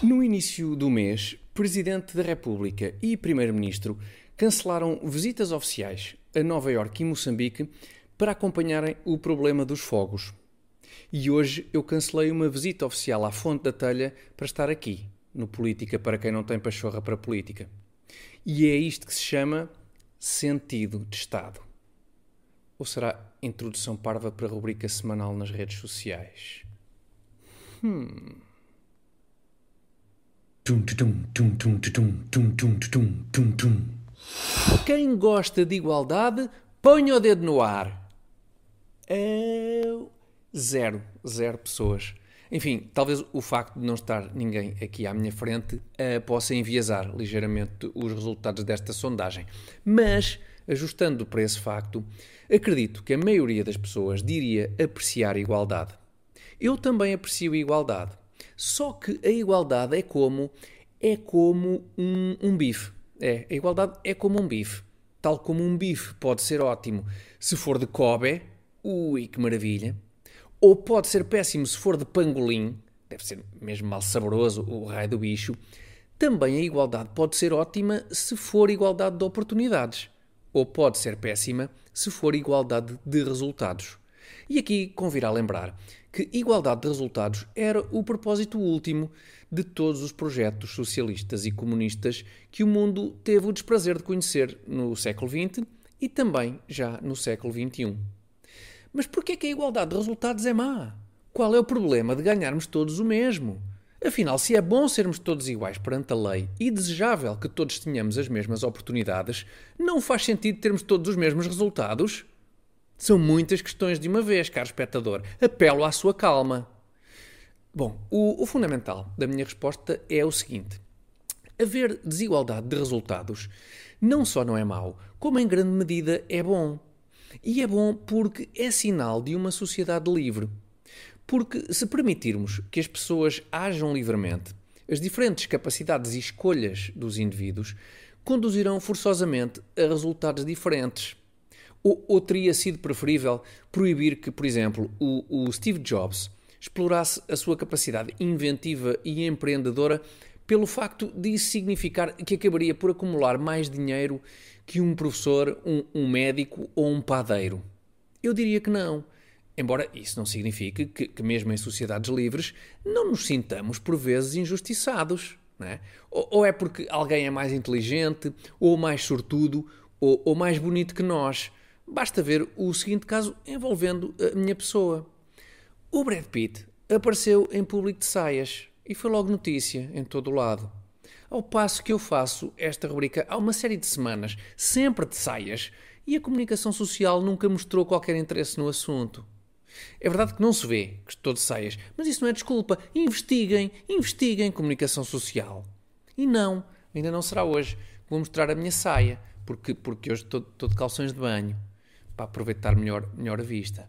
No início do mês, Presidente da República e Primeiro-Ministro cancelaram visitas oficiais a Nova Iorque e Moçambique para acompanharem o problema dos fogos. E hoje eu cancelei uma visita oficial à Fonte da Telha para estar aqui, no Política para quem não tem pachorra para política. E é isto que se chama sentido de Estado. Ou será introdução parva para a rubrica semanal nas redes sociais? Hmm. Quem gosta de igualdade, ponha o dedo no ar. Eu... Zero, zero pessoas. Enfim, talvez o facto de não estar ninguém aqui à minha frente uh, possa enviesar ligeiramente os resultados desta sondagem. Mas, ajustando para esse facto, acredito que a maioria das pessoas diria apreciar a igualdade. Eu também aprecio a igualdade. Só que a igualdade é como é como um, um bife. É, a igualdade é como um bife. Tal como um bife pode ser ótimo se for de Kobe, ui que maravilha. Ou pode ser péssimo se for de pangolim, deve ser mesmo mal saboroso o raio do bicho. Também a igualdade pode ser ótima se for igualdade de oportunidades. Ou pode ser péssima se for igualdade de resultados. E aqui convirá lembrar que igualdade de resultados era o propósito último de todos os projetos socialistas e comunistas que o mundo teve o desprazer de conhecer no século XX e também já no século XXI. Mas por que é que a igualdade de resultados é má? Qual é o problema de ganharmos todos o mesmo? Afinal, se é bom sermos todos iguais perante a lei e desejável que todos tenhamos as mesmas oportunidades, não faz sentido termos todos os mesmos resultados? São muitas questões de uma vez, caro espectador. Apelo à sua calma. Bom, o, o fundamental da minha resposta é o seguinte: haver desigualdade de resultados não só não é mau, como em grande medida é bom. E é bom porque é sinal de uma sociedade livre. Porque se permitirmos que as pessoas ajam livremente, as diferentes capacidades e escolhas dos indivíduos conduzirão forçosamente a resultados diferentes. Ou, ou teria sido preferível proibir que, por exemplo, o, o Steve Jobs explorasse a sua capacidade inventiva e empreendedora pelo facto de isso significar que acabaria por acumular mais dinheiro que um professor, um, um médico ou um padeiro? Eu diria que não. Embora isso não signifique que, que, mesmo em sociedades livres, não nos sintamos por vezes injustiçados. É? Ou, ou, é porque alguém é mais inteligente, ou mais sortudo, ou, ou mais bonito que nós. Basta ver o seguinte caso envolvendo a minha pessoa. O Brad Pitt apareceu em público de saias e foi logo notícia em todo o lado. Ao passo que eu faço esta rubrica há uma série de semanas, sempre de saias, e a comunicação social nunca mostrou qualquer interesse no assunto. É verdade que não se vê que estou de saias, mas isso não é desculpa. Investiguem, investiguem comunicação social. E não, ainda não será hoje. Vou mostrar a minha saia, porque, porque hoje estou, estou de calções de banho para aproveitar melhor, melhor a vista.